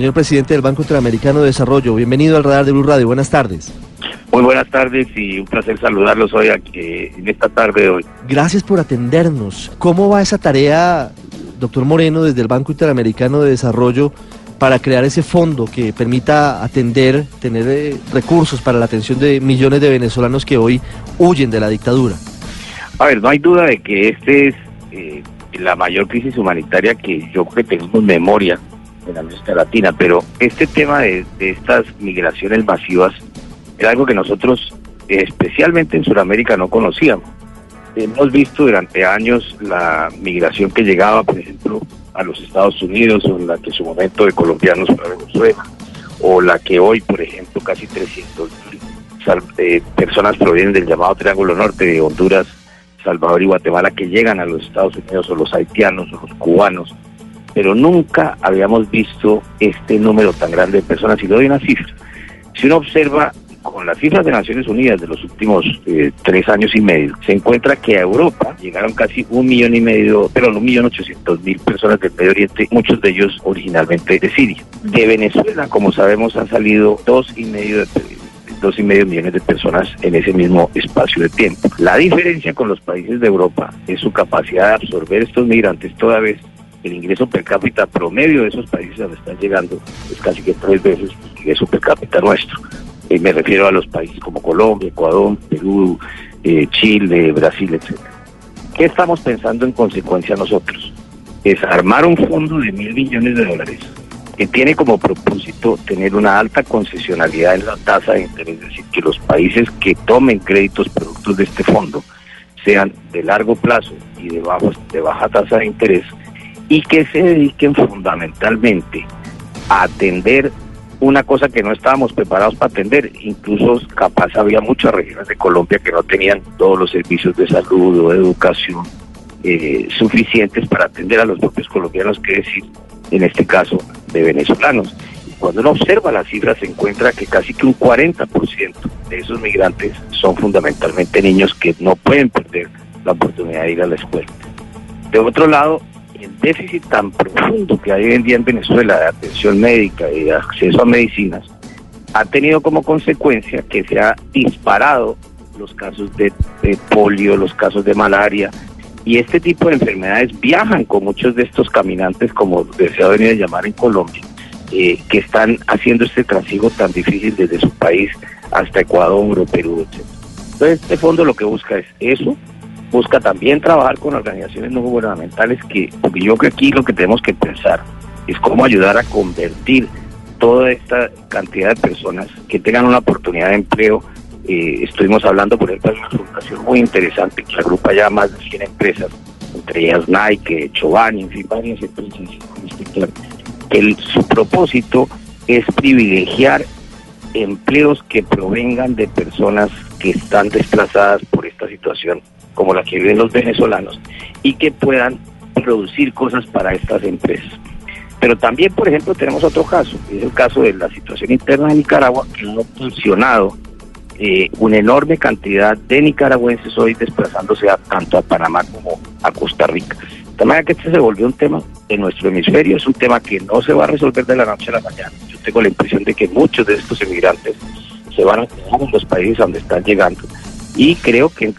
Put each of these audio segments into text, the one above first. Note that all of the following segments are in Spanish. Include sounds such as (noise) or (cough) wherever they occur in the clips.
señor presidente del Banco Interamericano de Desarrollo. Bienvenido al radar de Blue Radio. Buenas tardes. Muy buenas tardes y un placer saludarlos hoy aquí, en esta tarde de hoy. Gracias por atendernos. ¿Cómo va esa tarea, doctor Moreno, desde el Banco Interamericano de Desarrollo para crear ese fondo que permita atender, tener eh, recursos para la atención de millones de venezolanos que hoy huyen de la dictadura? A ver, no hay duda de que este es eh, la mayor crisis humanitaria que yo creo que tenemos memoria en América Latina, pero este tema de, estas migraciones masivas era algo que nosotros, especialmente en Sudamérica, no conocíamos. Hemos visto durante años la migración que llegaba, por ejemplo, a los Estados Unidos, o la que en su momento de colombianos para Venezuela, o la que hoy, por ejemplo, casi 300 eh, personas provienen del llamado Triángulo Norte de Honduras, Salvador y Guatemala que llegan a los Estados Unidos, o los haitianos, o los cubanos, pero nunca habíamos visto este número tan grande de personas. Y le doy una cifra. Si uno observa con las cifras de Naciones Unidas de los últimos eh, tres años y medio, se encuentra que a Europa llegaron casi un millón y medio, pero un millón ochocientos mil personas del Medio Oriente, muchos de ellos originalmente de Siria. De Venezuela, como sabemos, han salido dos y medio dos y medio millones de personas en ese mismo espacio de tiempo. La diferencia con los países de Europa es su capacidad de absorber estos migrantes toda vez el ingreso per cápita promedio de esos países donde están llegando es casi que tres veces el ingreso per cápita nuestro. Y me refiero a los países como Colombia, Ecuador, Perú, eh, Chile, Brasil, etc. ¿Qué estamos pensando en consecuencia nosotros? Es armar un fondo de mil millones de dólares que tiene como propósito tener una alta concesionalidad en la tasa de interés, es decir, que los países que tomen créditos productos de este fondo sean de largo plazo y de, de baja tasa de interés y que se dediquen fundamentalmente a atender una cosa que no estábamos preparados para atender. Incluso capaz había muchas regiones de Colombia que no tenían todos los servicios de salud o de educación eh, suficientes para atender a los propios colombianos, que decir, en este caso, de venezolanos. Cuando uno observa las cifras se encuentra que casi que un 40% de esos migrantes son fundamentalmente niños que no pueden perder la oportunidad de ir a la escuela. De otro lado, el déficit tan profundo que hay hoy en día en Venezuela de atención médica y de acceso a medicinas ha tenido como consecuencia que se ha disparado los casos de, polio, los casos de malaria, y este tipo de enfermedades viajan con muchos de estos caminantes, como desea venir a llamar en Colombia, eh, que están haciendo este trasiego tan difícil desde su país hasta Ecuador o Perú, etc. Entonces, este fondo lo que busca es eso, busca también trabajar con organizaciones no gubernamentales que, porque yo creo que aquí lo que tenemos que pensar es cómo ayudar a convertir toda esta cantidad de personas que tengan una oportunidad de empleo. Eh, estuvimos hablando, por ejemplo, de una fundación muy interesante que agrupa ya más de 100 empresas, entre ellas Nike, Chobani, en fin, varias empresas que su propósito es privilegiar empleos que provengan de personas que están desplazadas por esta situación como la que viven los venezolanos, y que puedan producir cosas para estas empresas. Pero también, por ejemplo, tenemos otro caso, es el caso de la situación interna de Nicaragua, que ha funcionado eh, una enorme cantidad de nicaragüenses hoy desplazándose tanto a Panamá como a Costa Rica. De manera que este se volvió un tema de nuestro hemisferio, es un tema que no se va a resolver de la noche a la mañana. Yo tengo la impresión de que muchos de estos emigrantes se van a quedar en los países donde están llegando y creo que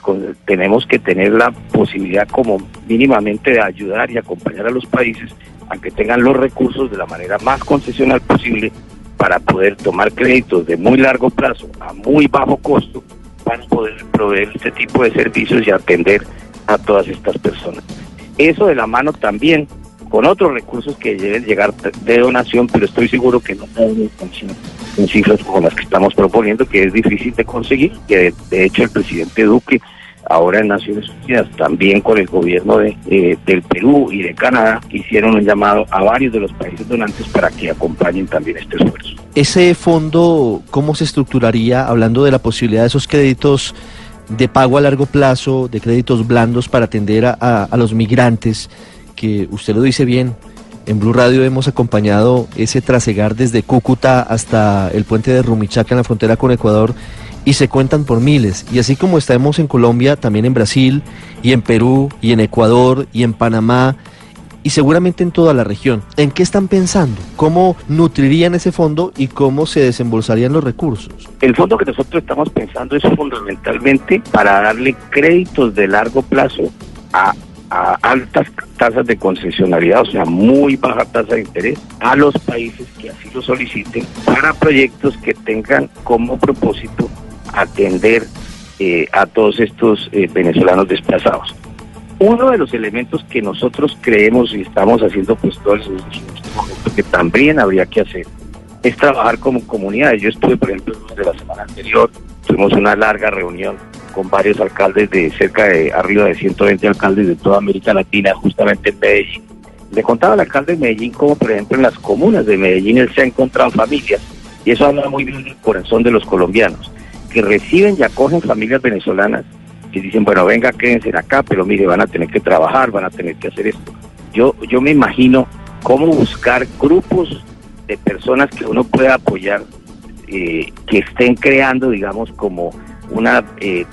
tenemos que tener la posibilidad como mínimamente de ayudar y acompañar a los países a que tengan los recursos de la manera más concesional posible para poder tomar créditos de muy largo plazo a muy bajo costo para poder proveer este tipo de servicios y atender a todas estas personas. Eso de la mano también con otros recursos que deben llegar de donación, pero estoy seguro que no en cifras como las que estamos proponiendo, que es difícil de conseguir, que de, hecho el presidente Duque ahora en Naciones Unidas, también con el gobierno de, del Perú y de Canadá, hicieron un llamado a varios de los países donantes para que acompañen también este esfuerzo. Ese fondo, ¿cómo se estructuraría, hablando de la posibilidad de esos créditos de pago a largo plazo, de créditos blandos para atender a los migrantes? que usted lo dice bien, en Blue Radio hemos acompañado ese trasegar desde Cúcuta hasta el puente de Rumichaca en la frontera con Ecuador y se cuentan por miles. Y así como estamos en Colombia, también en Brasil y en Perú y en Ecuador y en Panamá y seguramente en toda la región. ¿En qué están pensando? ¿Cómo nutrirían ese fondo y cómo se desembolsarían los recursos? El fondo que nosotros estamos pensando es fundamentalmente para darle créditos de largo plazo a a altas tasas de concesionalidad, o sea, muy baja tasa de interés, a los países que así lo soliciten para proyectos que tengan como propósito atender eh, a todos estos eh, venezolanos desplazados. Uno de los elementos que nosotros creemos y estamos haciendo pues todo el momento que también habría que hacer es trabajar como comunidades. Yo estuve, por ejemplo, de la semana anterior, tuvimos una larga reunión con varios alcaldes de cerca de arriba de 120 alcaldes de toda América Latina, justamente en Medellín. Le contaba al alcalde de Medellín cómo, por ejemplo, en las comunas de Medellín él se ha familias, y eso habla muy bien del corazón de los colombianos, que reciben y acogen familias venezolanas que dicen, bueno, venga, quédense acá, pero mire, van a tener que trabajar, van a tener que hacer esto. Yo, yo me imagino cómo buscar grupos de personas que uno pueda apoyar, eh, que estén creando, digamos, como una eh,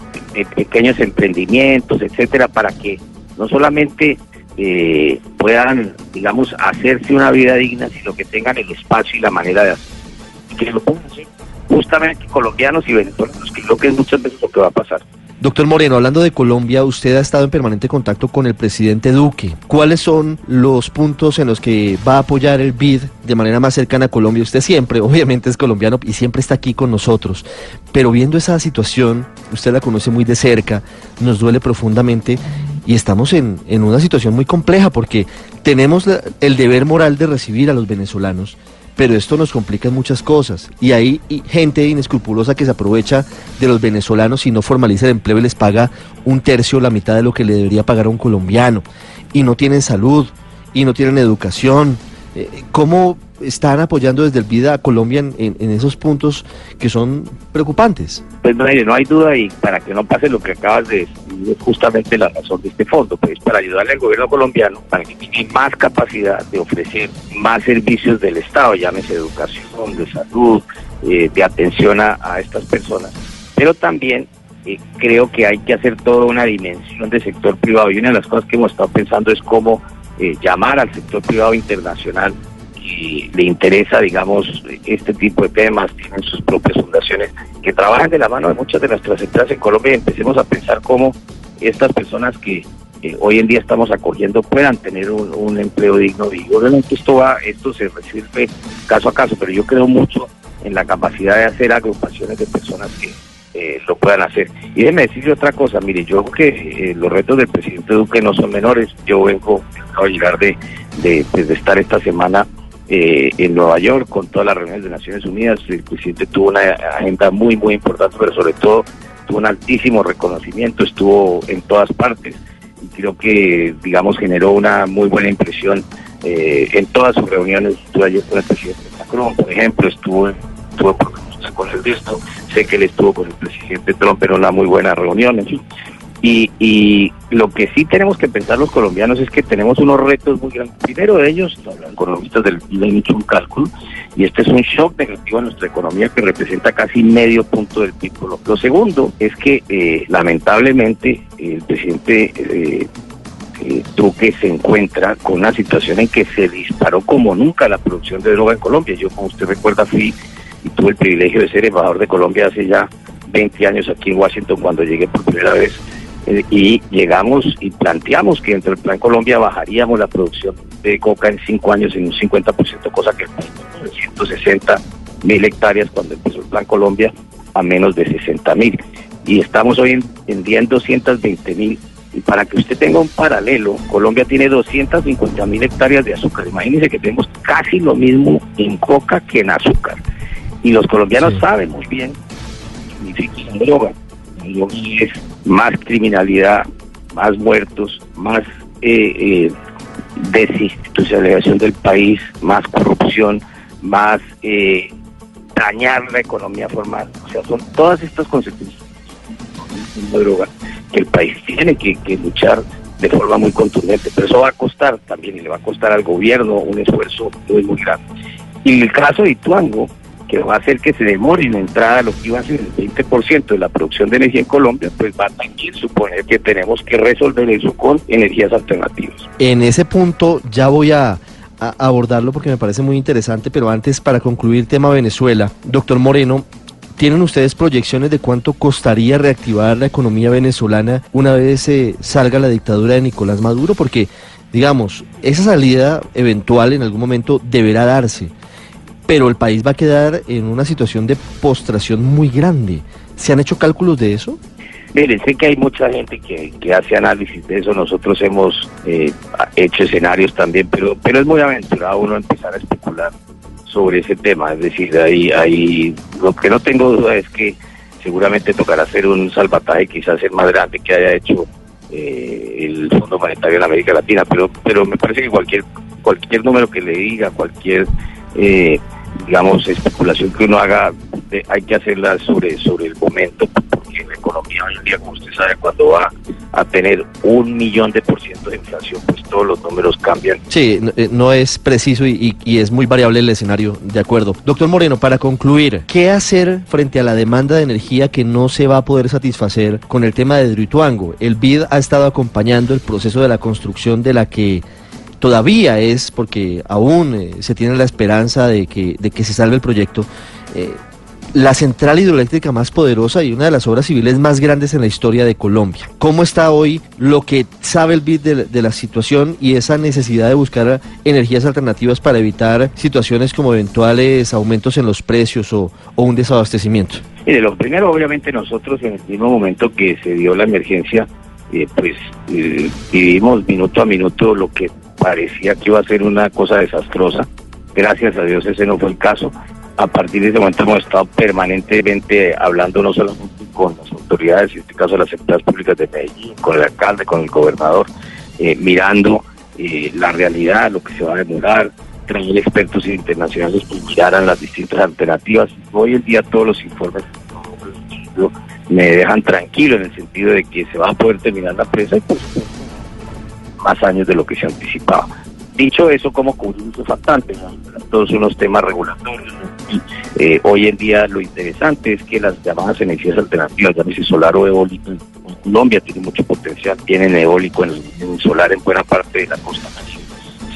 pequeños emprendimientos, etcétera, para que no solamente eh, puedan, digamos, hacerse una vida digna, sino que tengan el espacio y la manera de hacerlo. Que lo puedan hacer justamente colombianos y venezolanos, que creo que es muchas veces lo que va a pasar. Doctor Moreno, hablando de Colombia, usted ha estado en permanente contacto con el presidente Duque. ¿Cuáles son los puntos en los que va a apoyar el BID de manera más cercana a Colombia? Usted siempre, (laughs) obviamente, es colombiano y siempre está aquí con nosotros. Pero viendo esa situación, usted la conoce muy de cerca, nos duele profundamente y estamos en, en una situación muy compleja porque tenemos el deber moral de recibir a los venezolanos pero esto nos complica muchas cosas. Y hay gente inescrupulosa que se aprovecha de los venezolanos y no formaliza el empleo y les paga un tercio, la mitad de lo que le debería pagar a un colombiano. Y no tienen salud, y no tienen educación. Eh, ¿Cómo están apoyando desde el Vida a Colombia en, esos puntos que son preocupantes? Pues no no hay duda y para que no pase lo que acabas de decir, es justamente la razón de este fondo, pues para ayudarle al gobierno colombiano para que tiene más capacidad de ofrecer más servicios del Estado, llámese educación, de salud, eh, de atención a, estas personas, pero también eh, creo que hay que hacer toda una dimensión de sector privado y una de las cosas que hemos estado pensando es cómo eh, llamar al sector privado internacional le interesa, digamos, este tipo de temas, tienen sus propias fundaciones que trabajan de la mano de muchas de nuestras empresas en Colombia y empecemos a pensar cómo estas personas que hoy en día estamos acogiendo puedan tener un, empleo digno y obviamente esto va, esto se resuelve caso a caso, pero yo creo mucho en la capacidad de hacer agrupaciones de personas que eh, lo puedan hacer. Y déjeme decirle otra cosa, mire, yo creo que eh, los retos del presidente Duque no son menores, yo vengo, a llegar de, pues, de estar esta semana eh, en Nueva York con todas las reuniones de Naciones Unidas. El presidente tuvo una agenda muy, muy importante, pero sobre todo tuvo un altísimo reconocimiento, estuvo en todas partes y creo que, digamos, generó una muy buena impresión eh, en todas sus reuniones. Estuve ayer con el presidente Macron, por ejemplo, estuvo, estuvo con el esto, sé que él estuvo con el presidente Trump en una muy buena reunión. Y, y lo que sí tenemos que pensar los colombianos es que tenemos unos retos muy grandes. Primero de ellos, los economistas del PIB han hecho un cálculo y este es un shock negativo a nuestra economía que representa casi medio punto del PIB. Lo segundo es que eh, lamentablemente el presidente eh, eh, se encuentra con una situación en que se disparó como nunca la producción de droga en Colombia. Yo, como usted recuerda, fui y tuve el privilegio de ser embajador de Colombia hace ya 20 años aquí en Washington cuando llegué por primera vez eh, y llegamos y planteamos que entre el Plan Colombia bajaríamos la producción de coca en cinco años en un 50%, cosa que el 160 mil hectáreas cuando empezó el Plan Colombia a menos de 60 mil. Y estamos hoy en, día en 220 mil. Y para que usted tenga un paralelo, Colombia tiene 250 mil hectáreas de azúcar. Imagínense que tenemos casi lo mismo en coca que en azúcar. Y los colombianos saben muy bien que significa droga es más criminalidad, más muertos, más eh, eh, desinstitucionalización del país, más corrupción, más eh, dañar la economía formal. O sea, son todas estas consecuencias de droga que el país tiene que, luchar de forma muy contundente, pero eso va a costar también y le va a costar al gobierno un esfuerzo muy, muy grande. Y el caso de Ituango, que va a hacer que se demore en entrada lo que iba a ser el 20% de la producción de energía en Colombia, pues va a también suponer que tenemos que resolver eso con energías alternativas. En ese punto ya voy a, a abordarlo porque me parece muy interesante, pero antes para concluir tema Venezuela, doctor Moreno, ¿Tienen ustedes proyecciones de cuánto costaría reactivar la economía venezolana una vez eh, salga la dictadura de Nicolás Maduro? Porque, digamos, esa salida eventual en algún momento deberá darse, pero el país va a quedar en una situación de postración muy grande. ¿Se han hecho cálculos de eso? Mire, sé que hay mucha gente que, hace análisis de eso, nosotros hemos eh, hecho escenarios también, pero, pero es muy aventurado uno empezar a especular sobre ese tema. Es decir, ahí, ahí lo que no tengo duda es que seguramente tocará hacer un salvataje quizás el más grande que haya hecho eh, el Fondo Monetario en América Latina, pero pero me parece que cualquier cualquier número que le diga, cualquier eh, digamos especulación que uno haga, hay que hacerla sobre sobre el momento, porque la economía hoy en día, como usted sabe, cuando va a tener un millón de por ciento de inflación, pues todos los números cambian. Sí, no, eh, es preciso y, es muy variable el escenario, de acuerdo. Doctor Moreno, para concluir, ¿qué hacer frente a la demanda de energía que no se va a poder satisfacer con el tema de Druituango? El BID ha estado acompañando el proceso de la construcción de la que todavía es, porque aún eh, se tiene la esperanza de que, de que se salve el proyecto. Eh, la central hidroeléctrica más poderosa y una de las obras civiles más grandes en la historia de Colombia. ¿Cómo está hoy lo que sabe el BID de, la situación y esa necesidad de buscar energías alternativas para evitar situaciones como eventuales aumentos en los precios o, un desabastecimiento? Mire, lo primero, obviamente, nosotros en el mismo momento que se dio la emergencia, eh, pues eh, vivimos minuto a minuto lo que parecía que iba a ser una cosa desastrosa. Gracias a Dios ese no fue el caso a partir de ese momento hemos estado permanentemente hablando no solamente con las autoridades, en este caso las empresas públicas de Medellín, con el alcalde, con el gobernador, eh, mirando eh, la realidad, lo que se va a demorar, traer expertos internacionales que miraran las distintas alternativas. Hoy en día todos los informes me dejan tranquilo en el sentido de que se va a poder terminar la presa y pues, más años de lo que se anticipaba. Dicho eso, como cubrir esos faltantes? Todos unos temas regulatorios. Eh, hoy en día lo interesante es que las llamadas energías alternativas, llámese solar o eólico, en Colombia tiene mucho potencial, tienen eólico en, solar en buena parte de la costa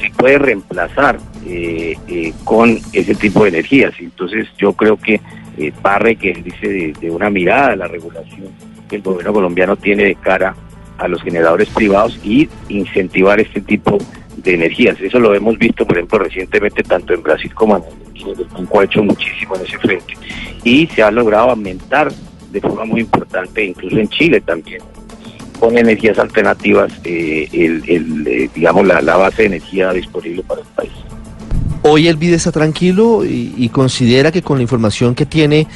se puede reemplazar eh, eh, con ese tipo de energías. Entonces yo creo que eh, Parre, que dice de, de, una mirada a la regulación que el gobierno colombiano tiene de cara a los generadores privados y incentivar este tipo de energías. Eso lo hemos visto, por ejemplo, recientemente tanto en Brasil como en Argentina. El ha hecho muchísimo en ese frente y se ha logrado aumentar de forma muy importante, incluso en Chile también, con energías alternativas, eh, el, eh, digamos, la, base de energía disponible para el país. Hoy el BID está tranquilo y, y considera que con la información que tiene,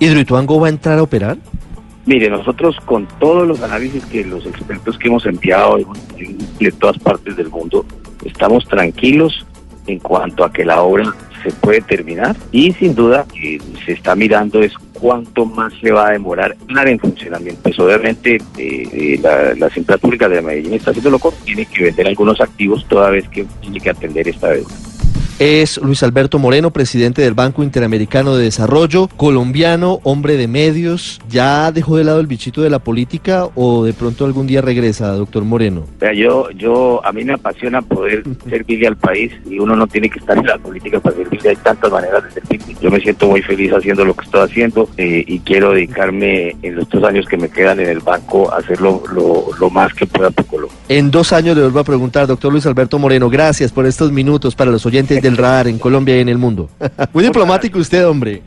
Hidroituango va a entrar a operar. Mire, nosotros con todos los análisis que los expertos que hemos enviado de todas partes del mundo, estamos tranquilos en cuanto a que la obra se puede terminar y sin duda que se está mirando es cuánto más se va a demorar en funcionamiento. Pues obviamente eh, eh, la, la Pública de Medellín está haciendo lo tiene que vender algunos activos toda vez que tiene que atender esta deuda es Luis Alberto Moreno, presidente del Banco Interamericano de Desarrollo, colombiano, hombre de medios. ¿Ya dejó de lado el bichito de la política o de pronto algún día regresa, doctor Moreno? yo, yo, a mí me apasiona poder (laughs) servirle al país y uno no tiene que estar en la política para servirle. Hay tantas maneras de servirle. Yo me siento muy feliz haciendo lo que estoy haciendo eh, y quiero dedicarme en los dos años que me quedan en el banco a hacerlo lo, lo más que pueda por Colombia. En dos años le vuelvo a preguntar, doctor Luis Alberto Moreno, gracias por estos minutos para los oyentes del radar en Colombia y en el mundo. Muy diplomático usted, hombre.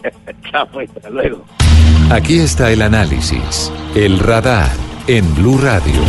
(laughs) Chao, pues, hasta luego. Aquí está el análisis, el radar en Blue Radio.